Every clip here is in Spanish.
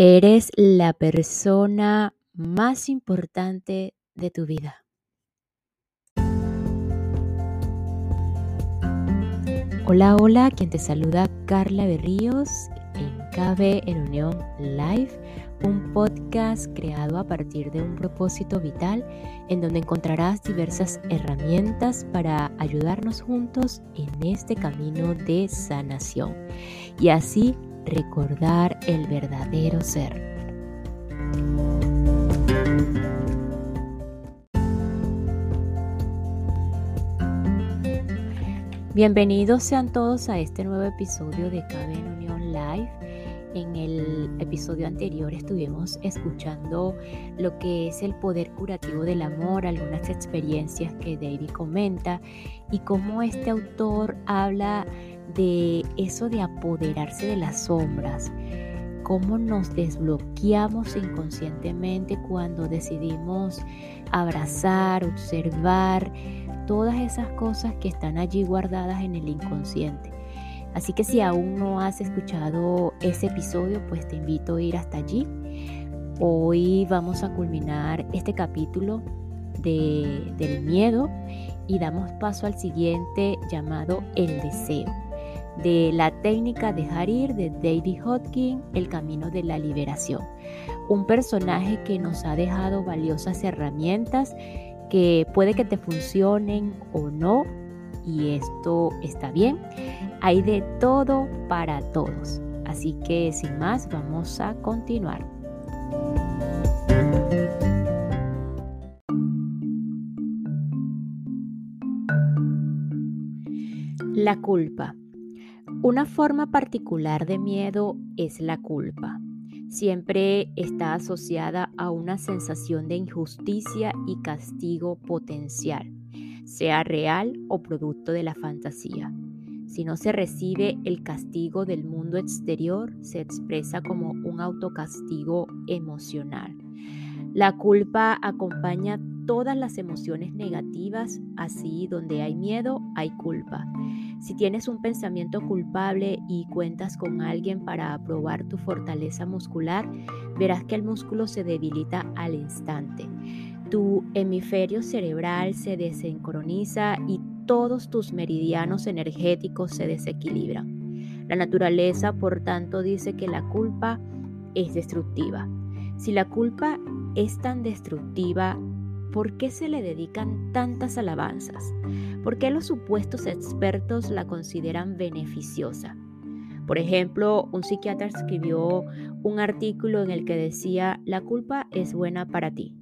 Eres la persona más importante de tu vida. Hola, hola, quien te saluda Carla Berríos en Cabe en Unión Live, un podcast creado a partir de un propósito vital en donde encontrarás diversas herramientas para ayudarnos juntos en este camino de sanación y así recordar el verdadero ser. Bienvenidos sean todos a este nuevo episodio de en Unión Live. En el episodio anterior estuvimos escuchando lo que es el poder curativo del amor, algunas experiencias que David comenta y cómo este autor habla de eso de apoderarse de las sombras, cómo nos desbloqueamos inconscientemente cuando decidimos abrazar, observar todas esas cosas que están allí guardadas en el inconsciente. Así que si aún no has escuchado ese episodio, pues te invito a ir hasta allí. Hoy vamos a culminar este capítulo de, del miedo y damos paso al siguiente llamado el deseo de la técnica de Harir de David Hodgkin, El Camino de la Liberación. Un personaje que nos ha dejado valiosas herramientas que puede que te funcionen o no, y esto está bien. Hay de todo para todos. Así que sin más, vamos a continuar. La culpa. Una forma particular de miedo es la culpa. Siempre está asociada a una sensación de injusticia y castigo potencial, sea real o producto de la fantasía. Si no se recibe el castigo del mundo exterior, se expresa como un autocastigo emocional. La culpa acompaña todas las emociones negativas, así donde hay miedo, hay culpa. Si tienes un pensamiento culpable y cuentas con alguien para probar tu fortaleza muscular, verás que el músculo se debilita al instante. Tu hemisferio cerebral se desincroniza y todos tus meridianos energéticos se desequilibran. La naturaleza, por tanto, dice que la culpa es destructiva. Si la culpa es tan destructiva, ¿por qué se le dedican tantas alabanzas? ¿Por qué los supuestos expertos la consideran beneficiosa? Por ejemplo, un psiquiatra escribió un artículo en el que decía, la culpa es buena para ti,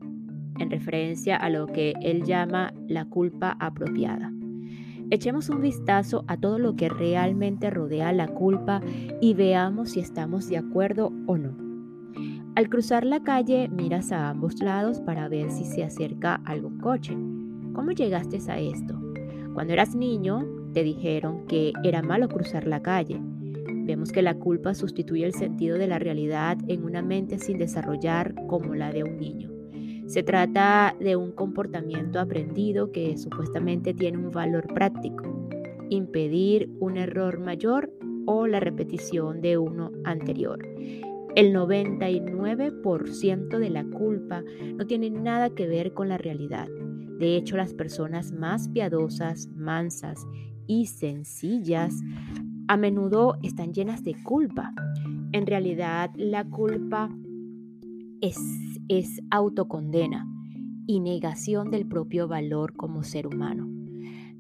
en referencia a lo que él llama la culpa apropiada. Echemos un vistazo a todo lo que realmente rodea la culpa y veamos si estamos de acuerdo o no. Al cruzar la calle miras a ambos lados para ver si se acerca algún coche. ¿Cómo llegaste a esto? Cuando eras niño te dijeron que era malo cruzar la calle. Vemos que la culpa sustituye el sentido de la realidad en una mente sin desarrollar como la de un niño. Se trata de un comportamiento aprendido que supuestamente tiene un valor práctico, impedir un error mayor o la repetición de uno anterior. El 99% de la culpa no tiene nada que ver con la realidad. De hecho, las personas más piadosas, mansas y sencillas a menudo están llenas de culpa. En realidad, la culpa es, es autocondena y negación del propio valor como ser humano.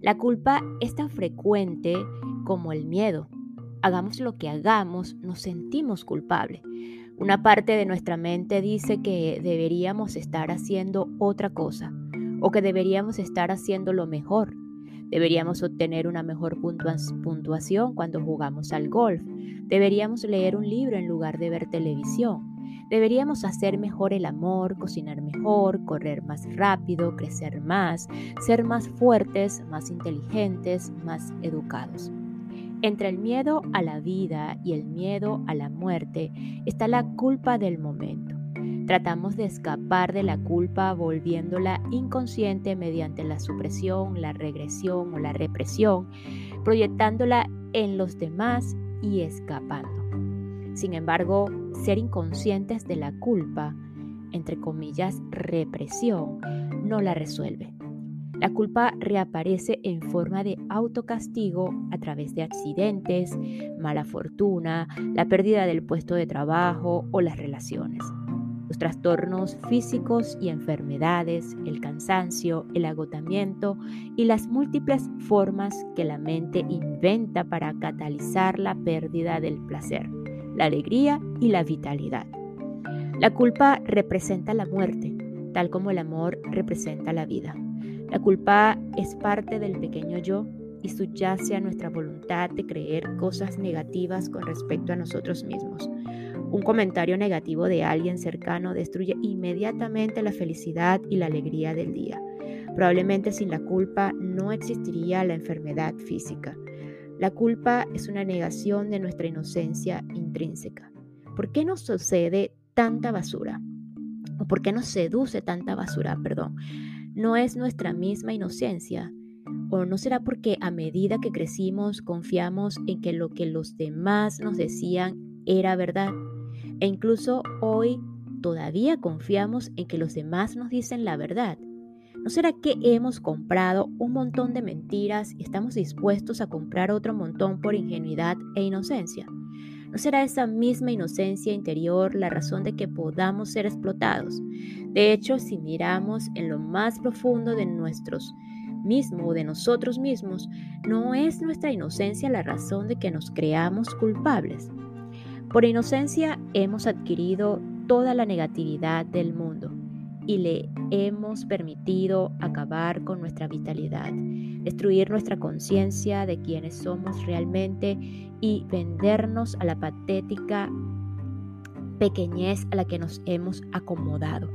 La culpa es tan frecuente como el miedo hagamos lo que hagamos, nos sentimos culpables. Una parte de nuestra mente dice que deberíamos estar haciendo otra cosa o que deberíamos estar haciendo lo mejor. Deberíamos obtener una mejor puntuación cuando jugamos al golf. Deberíamos leer un libro en lugar de ver televisión. Deberíamos hacer mejor el amor, cocinar mejor, correr más rápido, crecer más, ser más fuertes, más inteligentes, más educados. Entre el miedo a la vida y el miedo a la muerte está la culpa del momento. Tratamos de escapar de la culpa volviéndola inconsciente mediante la supresión, la regresión o la represión, proyectándola en los demás y escapando. Sin embargo, ser inconscientes de la culpa, entre comillas, represión, no la resuelve. La culpa reaparece en forma de autocastigo a través de accidentes, mala fortuna, la pérdida del puesto de trabajo o las relaciones. Los trastornos físicos y enfermedades, el cansancio, el agotamiento y las múltiples formas que la mente inventa para catalizar la pérdida del placer, la alegría y la vitalidad. La culpa representa la muerte, tal como el amor representa la vida. La culpa es parte del pequeño yo y subyace a nuestra voluntad de creer cosas negativas con respecto a nosotros mismos. Un comentario negativo de alguien cercano destruye inmediatamente la felicidad y la alegría del día. Probablemente sin la culpa no existiría la enfermedad física. La culpa es una negación de nuestra inocencia intrínseca. ¿Por qué nos sucede tanta basura? ¿O por qué nos seduce tanta basura? Perdón no es nuestra misma inocencia? ¿O no será porque a medida que crecimos confiamos en que lo que los demás nos decían era verdad? E incluso hoy todavía confiamos en que los demás nos dicen la verdad. ¿No será que hemos comprado un montón de mentiras y estamos dispuestos a comprar otro montón por ingenuidad e inocencia? ¿No será esa misma inocencia interior la razón de que podamos ser explotados? De hecho, si miramos en lo más profundo de nuestros mismos, de nosotros mismos, no es nuestra inocencia la razón de que nos creamos culpables. Por inocencia hemos adquirido toda la negatividad del mundo y le hemos permitido acabar con nuestra vitalidad, destruir nuestra conciencia de quienes somos realmente y vendernos a la patética pequeñez a la que nos hemos acomodado.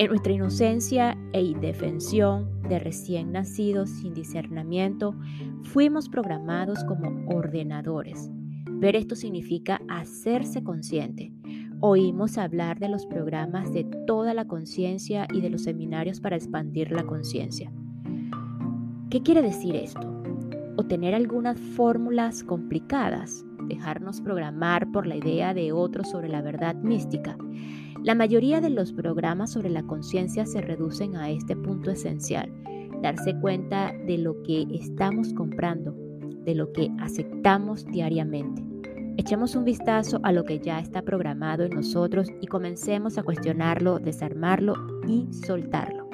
En nuestra inocencia e indefensión de recién nacidos sin discernimiento, fuimos programados como ordenadores. Ver esto significa hacerse consciente, Oímos hablar de los programas de toda la conciencia y de los seminarios para expandir la conciencia. ¿Qué quiere decir esto? tener algunas fórmulas complicadas, dejarnos programar por la idea de otros sobre la verdad mística. La mayoría de los programas sobre la conciencia se reducen a este punto esencial, darse cuenta de lo que estamos comprando, de lo que aceptamos diariamente. Echemos un vistazo a lo que ya está programado en nosotros y comencemos a cuestionarlo, desarmarlo y soltarlo.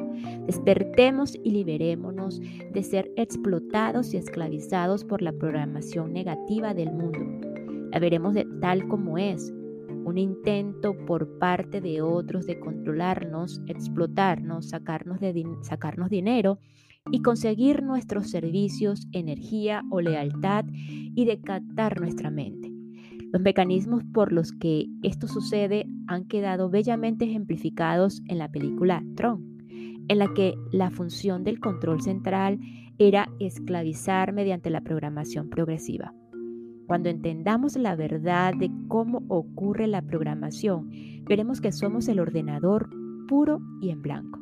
Despertemos y liberémonos de ser explotados y esclavizados por la programación negativa del mundo. La veremos de tal como es, un intento por parte de otros de controlarnos, explotarnos, sacarnos, sacarnos dinero y conseguir nuestros servicios, energía o lealtad y decatar nuestra mente. Los mecanismos por los que esto sucede han quedado bellamente ejemplificados en la película Tron, en la que la función del control central era esclavizar mediante la programación progresiva. Cuando entendamos la verdad de cómo ocurre la programación, veremos que somos el ordenador puro y en blanco.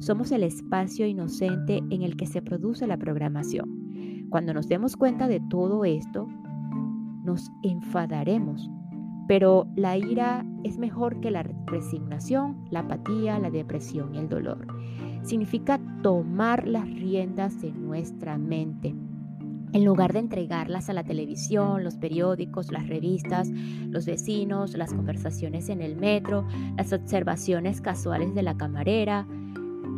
Somos el espacio inocente en el que se produce la programación. Cuando nos demos cuenta de todo esto, nos enfadaremos, pero la ira es mejor que la resignación, la apatía, la depresión y el dolor. Significa tomar las riendas de nuestra mente. En lugar de entregarlas a la televisión, los periódicos, las revistas, los vecinos, las conversaciones en el metro, las observaciones casuales de la camarera,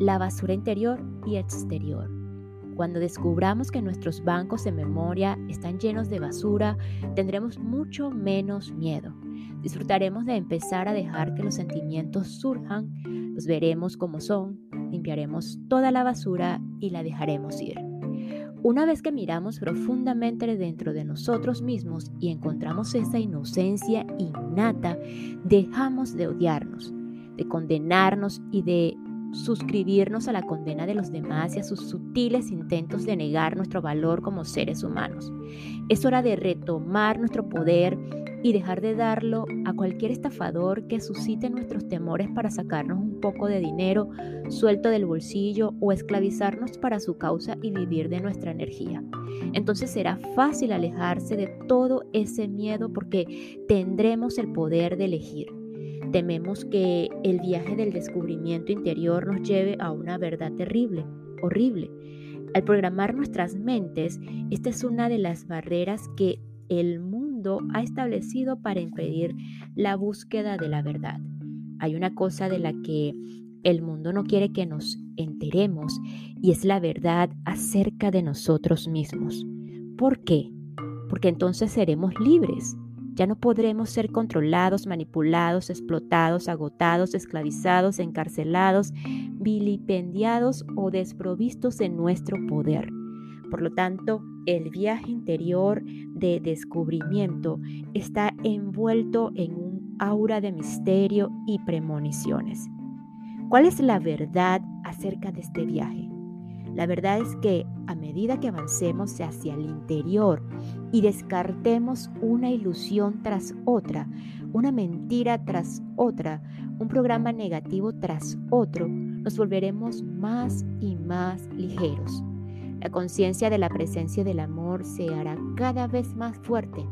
la basura interior y exterior. Cuando descubramos que nuestros bancos de memoria están llenos de basura, tendremos mucho menos miedo. Disfrutaremos de empezar a dejar que los sentimientos surjan, los veremos como son, limpiaremos toda la basura y la dejaremos ir. Una vez que miramos profundamente dentro de nosotros mismos y encontramos esa inocencia innata, dejamos de odiarnos, de condenarnos y de suscribirnos a la condena de los demás y a sus sutiles intentos de negar nuestro valor como seres humanos. Es hora de retomar nuestro poder y dejar de darlo a cualquier estafador que suscite nuestros temores para sacarnos un poco de dinero suelto del bolsillo o esclavizarnos para su causa y vivir de nuestra energía. Entonces será fácil alejarse de todo ese miedo porque tendremos el poder de elegir. Tememos que el viaje del descubrimiento interior nos lleve a una verdad terrible, horrible. Al programar nuestras mentes, esta es una de las barreras que el mundo ha establecido para impedir la búsqueda de la verdad. Hay una cosa de la que el mundo no quiere que nos enteremos y es la verdad acerca de nosotros mismos. ¿Por qué? Porque entonces seremos libres. Ya no podremos ser controlados, manipulados, explotados, agotados, esclavizados, encarcelados, vilipendiados o desprovistos de nuestro poder. Por lo tanto, el viaje interior de descubrimiento está envuelto en un aura de misterio y premoniciones. ¿Cuál es la verdad acerca de este viaje? La verdad es que a medida que avancemos hacia el interior y descartemos una ilusión tras otra, una mentira tras otra, un programa negativo tras otro, nos volveremos más y más ligeros la conciencia de la presencia del amor se hará cada vez más fuerte.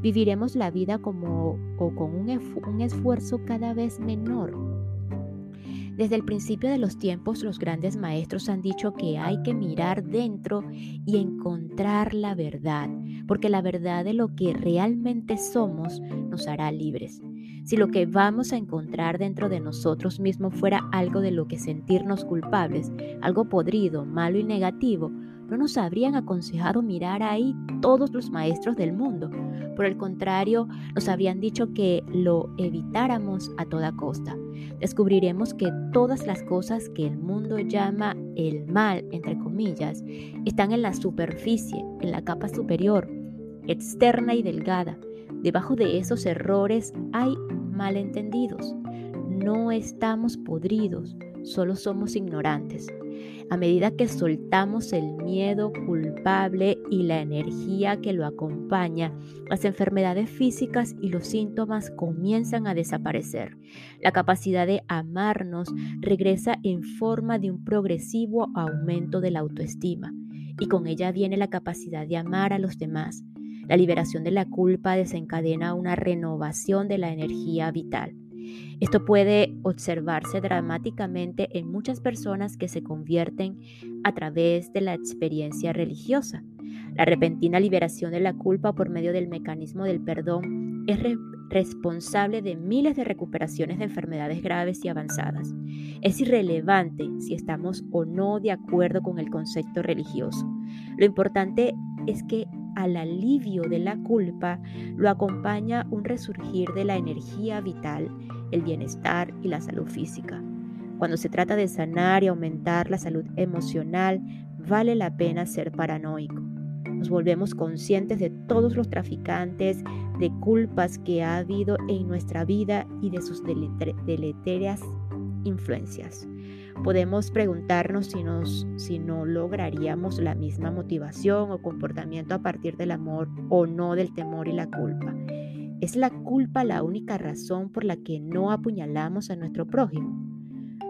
Viviremos la vida como o con un, un esfuerzo cada vez menor. Desde el principio de los tiempos los grandes maestros han dicho que hay que mirar dentro y encontrar la verdad, porque la verdad de lo que realmente somos nos hará libres. Si lo que vamos a encontrar dentro de nosotros mismos fuera algo de lo que sentirnos culpables, algo podrido, malo y negativo, no nos habrían aconsejado mirar ahí todos los maestros del mundo. Por el contrario, nos habrían dicho que lo evitáramos a toda costa. Descubriremos que todas las cosas que el mundo llama el mal, entre comillas, están en la superficie, en la capa superior, externa y delgada. Debajo de esos errores hay malentendidos. No estamos podridos, solo somos ignorantes. A medida que soltamos el miedo culpable y la energía que lo acompaña, las enfermedades físicas y los síntomas comienzan a desaparecer. La capacidad de amarnos regresa en forma de un progresivo aumento de la autoestima y con ella viene la capacidad de amar a los demás. La liberación de la culpa desencadena una renovación de la energía vital. Esto puede observarse dramáticamente en muchas personas que se convierten a través de la experiencia religiosa. La repentina liberación de la culpa por medio del mecanismo del perdón es responsable de miles de recuperaciones de enfermedades graves y avanzadas. Es irrelevante si estamos o no de acuerdo con el concepto religioso. Lo importante es que al alivio de la culpa lo acompaña un resurgir de la energía vital, el bienestar y la salud física. Cuando se trata de sanar y aumentar la salud emocional, vale la pena ser paranoico. Nos volvemos conscientes de todos los traficantes de culpas que ha habido en nuestra vida y de sus deleterias influencias. Podemos preguntarnos si, nos, si no lograríamos la misma motivación o comportamiento a partir del amor o no del temor y la culpa. ¿Es la culpa la única razón por la que no apuñalamos a nuestro prójimo?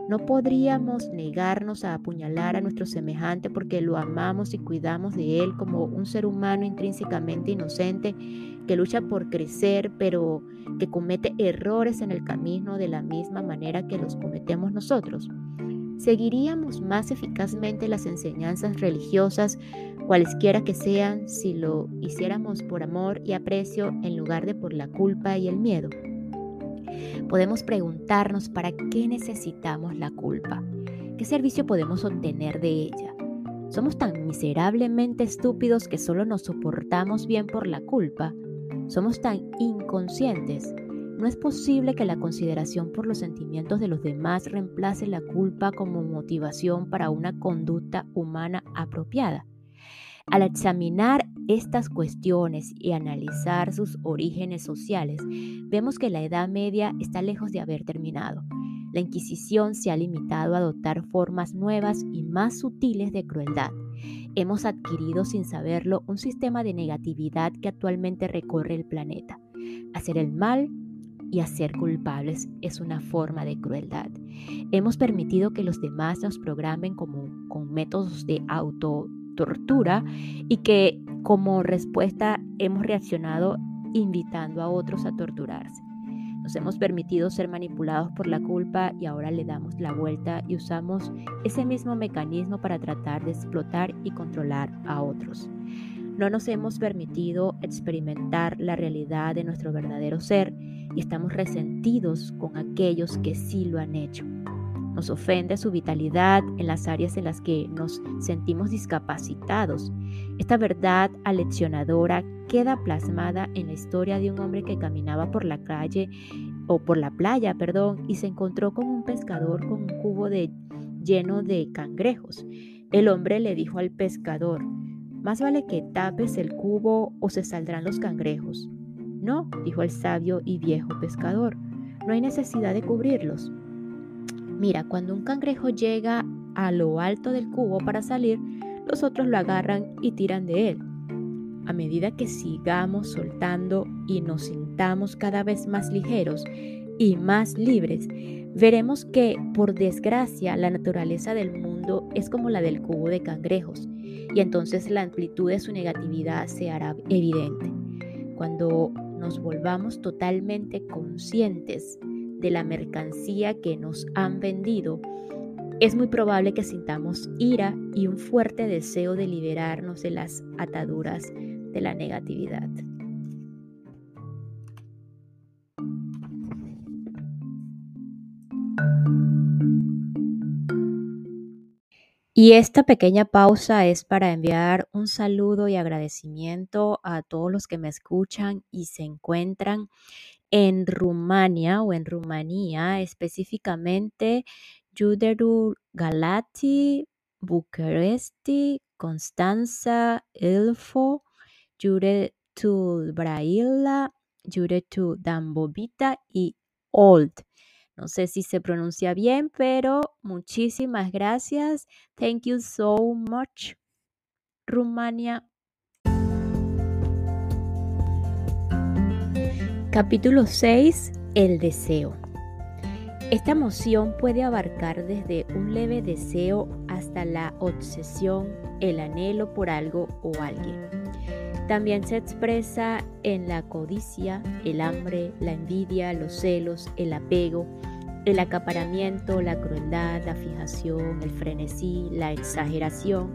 No podríamos negarnos a apuñalar a nuestro semejante porque lo amamos y cuidamos de él como un ser humano intrínsecamente inocente que lucha por crecer pero que comete errores en el camino de la misma manera que los cometemos nosotros. ¿Seguiríamos más eficazmente las enseñanzas religiosas, cualesquiera que sean, si lo hiciéramos por amor y aprecio en lugar de por la culpa y el miedo? Podemos preguntarnos para qué necesitamos la culpa, qué servicio podemos obtener de ella. ¿Somos tan miserablemente estúpidos que solo nos soportamos bien por la culpa? ¿Somos tan inconscientes no es posible que la consideración por los sentimientos de los demás reemplace la culpa como motivación para una conducta humana apropiada. Al examinar estas cuestiones y analizar sus orígenes sociales, vemos que la Edad Media está lejos de haber terminado. La Inquisición se ha limitado a adoptar formas nuevas y más sutiles de crueldad. Hemos adquirido sin saberlo un sistema de negatividad que actualmente recorre el planeta. Hacer el mal y hacer culpables es una forma de crueldad. Hemos permitido que los demás nos programen con métodos de autotortura y que como respuesta hemos reaccionado invitando a otros a torturarse. Nos hemos permitido ser manipulados por la culpa y ahora le damos la vuelta y usamos ese mismo mecanismo para tratar de explotar y controlar a otros. No nos hemos permitido experimentar la realidad de nuestro verdadero ser y estamos resentidos con aquellos que sí lo han hecho. Nos ofende su vitalidad en las áreas en las que nos sentimos discapacitados. Esta verdad aleccionadora queda plasmada en la historia de un hombre que caminaba por la calle o por la playa, perdón, y se encontró con un pescador con un cubo de, lleno de cangrejos. El hombre le dijo al pescador, más vale que tapes el cubo o se saldrán los cangrejos. No, dijo el sabio y viejo pescador, no hay necesidad de cubrirlos. Mira, cuando un cangrejo llega a lo alto del cubo para salir, los otros lo agarran y tiran de él. A medida que sigamos soltando y nos sintamos cada vez más ligeros y más libres, veremos que, por desgracia, la naturaleza del mundo es como la del cubo de cangrejos y entonces la amplitud de su negatividad se hará evidente. Cuando nos volvamos totalmente conscientes de la mercancía que nos han vendido, es muy probable que sintamos ira y un fuerte deseo de liberarnos de las ataduras de la negatividad. Y esta pequeña pausa es para enviar un saludo y agradecimiento a todos los que me escuchan y se encuentran en Rumania o en Rumanía, específicamente Județul Galati, București, Constanța, Ilfo, județul Braila, județul Dambovita y Old. No sé si se pronuncia bien, pero muchísimas gracias. Thank you so much, Rumania. Capítulo 6. El deseo. Esta emoción puede abarcar desde un leve deseo hasta la obsesión, el anhelo por algo o alguien. También se expresa en la codicia, el hambre, la envidia, los celos, el apego, el acaparamiento, la crueldad, la fijación, el frenesí, la exageración,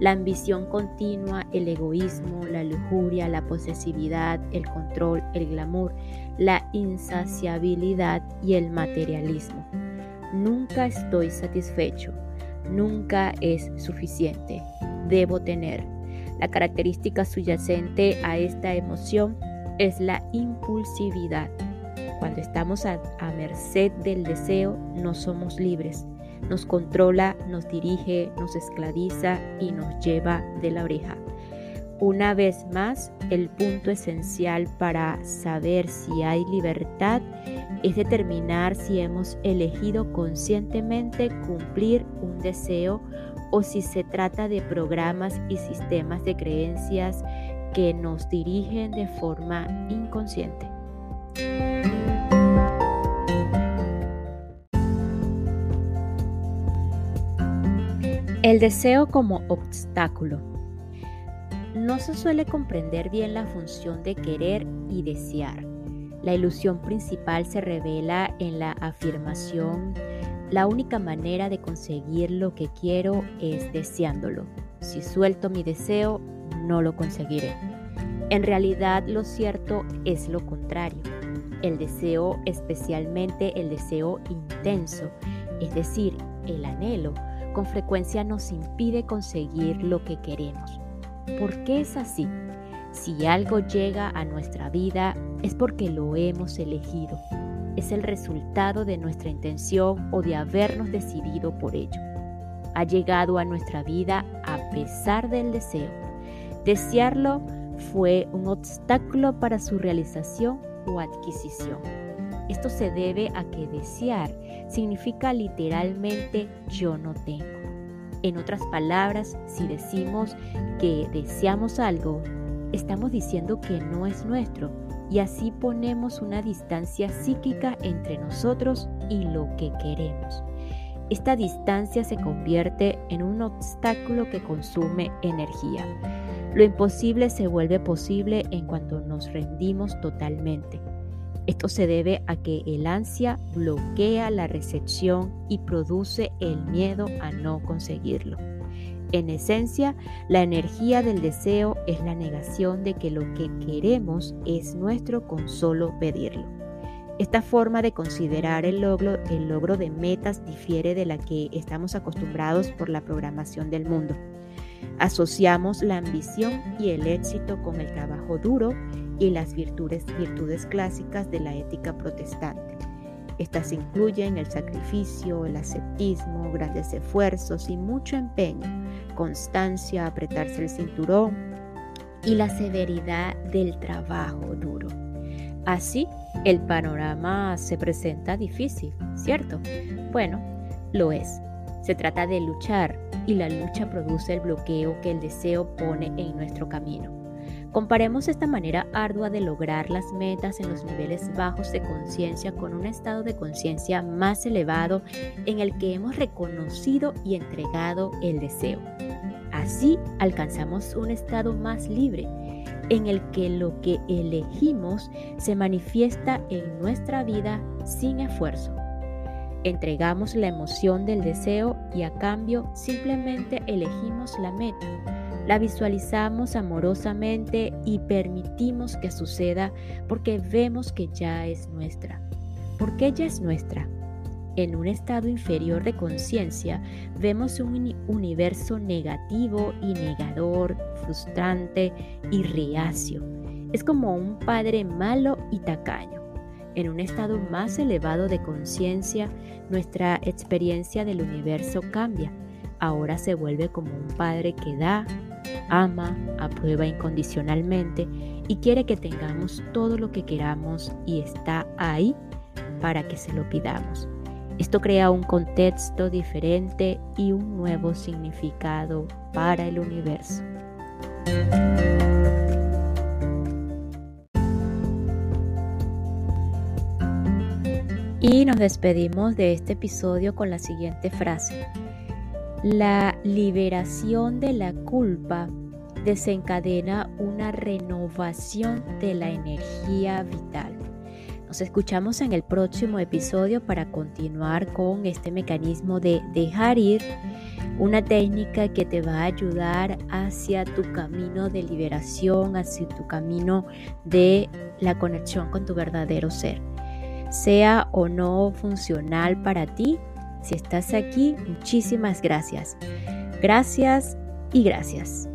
la ambición continua, el egoísmo, la lujuria, la posesividad, el control, el glamour, la insaciabilidad y el materialismo. Nunca estoy satisfecho, nunca es suficiente, debo tener. La característica subyacente a esta emoción es la impulsividad cuando estamos a, merced del deseo, no somos libres. Nos controla, nos dirige, nos esclaviza y nos lleva de la oreja. Una vez más, el punto esencial para saber si hay libertad es determinar si hemos elegido conscientemente cumplir un deseo o si se trata de programas y sistemas de creencias que nos dirigen de forma inconsciente. El deseo como obstáculo. No se suele comprender bien la función de querer y desear. La ilusión principal se revela en la afirmación, la única manera de conseguir lo que quiero es deseándolo. Si suelto mi deseo, no lo conseguiré. En realidad lo cierto es lo contrario. El deseo, especialmente el deseo intenso, es decir, el anhelo, con frecuencia nos impide conseguir lo que queremos. ¿Por qué es así? Si algo llega a nuestra vida es porque lo hemos elegido. Es el resultado de nuestra intención o de habernos decidido por ello. Ha llegado a nuestra vida a pesar del deseo. Desearlo fue un obstáculo para su realización o adquisición. Esto se debe a que desear significa literalmente yo no tengo. En otras palabras, si decimos que deseamos algo, estamos diciendo que no es nuestro y así ponemos una distancia psíquica entre nosotros y lo que queremos. Esta distancia se convierte en un obstáculo que consume energía. Lo imposible se vuelve posible en cuanto nos rendimos totalmente. Esto se debe a que el ansia bloquea la recepción y produce el miedo a no conseguirlo. En esencia, la energía del deseo es la negación de que lo que queremos es nuestro con solo pedirlo. Esta forma de considerar el logro, el logro de metas difiere de la que estamos acostumbrados por la programación del mundo. Asociamos la ambición y el éxito con el trabajo duro y las virtudes, virtudes clásicas de la ética protestante. Estas incluyen el sacrificio, el ascetismo, grandes esfuerzos y mucho empeño, constancia, apretarse el cinturón y la severidad del trabajo duro. Así, el panorama se presenta difícil, ¿cierto? Bueno, lo es. Se trata de luchar y la lucha produce el bloqueo que el deseo pone en nuestro camino. Comparemos esta manera ardua de lograr las metas en los niveles bajos de conciencia con un estado de conciencia más elevado en el que hemos reconocido y entregado el deseo. Así alcanzamos un estado más libre en el que lo que elegimos se manifiesta en nuestra vida sin esfuerzo. Entregamos la emoción del deseo y a cambio simplemente elegimos la meta la visualizamos amorosamente y permitimos que suceda porque vemos que ya es nuestra. ¿Por qué ya es nuestra? En un estado inferior de conciencia vemos un universo negativo y negador, frustrante y reacio. Es como un padre malo y tacaño. En un estado más elevado de conciencia, nuestra experiencia del universo cambia. Ahora se vuelve como un padre que da, ama, aprueba incondicionalmente y quiere que tengamos todo lo que queramos y está ahí para que se lo pidamos. Esto crea un contexto diferente y un nuevo significado para el universo. Y nos despedimos de este episodio con la siguiente frase. La liberación de la culpa desencadena una renovación de la energía vital. Nos escuchamos en el próximo episodio para continuar con este mecanismo de dejar ir, una técnica que te va a ayudar hacia tu camino de liberación, hacia tu camino de la conexión con tu verdadero ser. Sea o no funcional para ti, si estás aquí, muchísimas gracias. Gracias y gracias.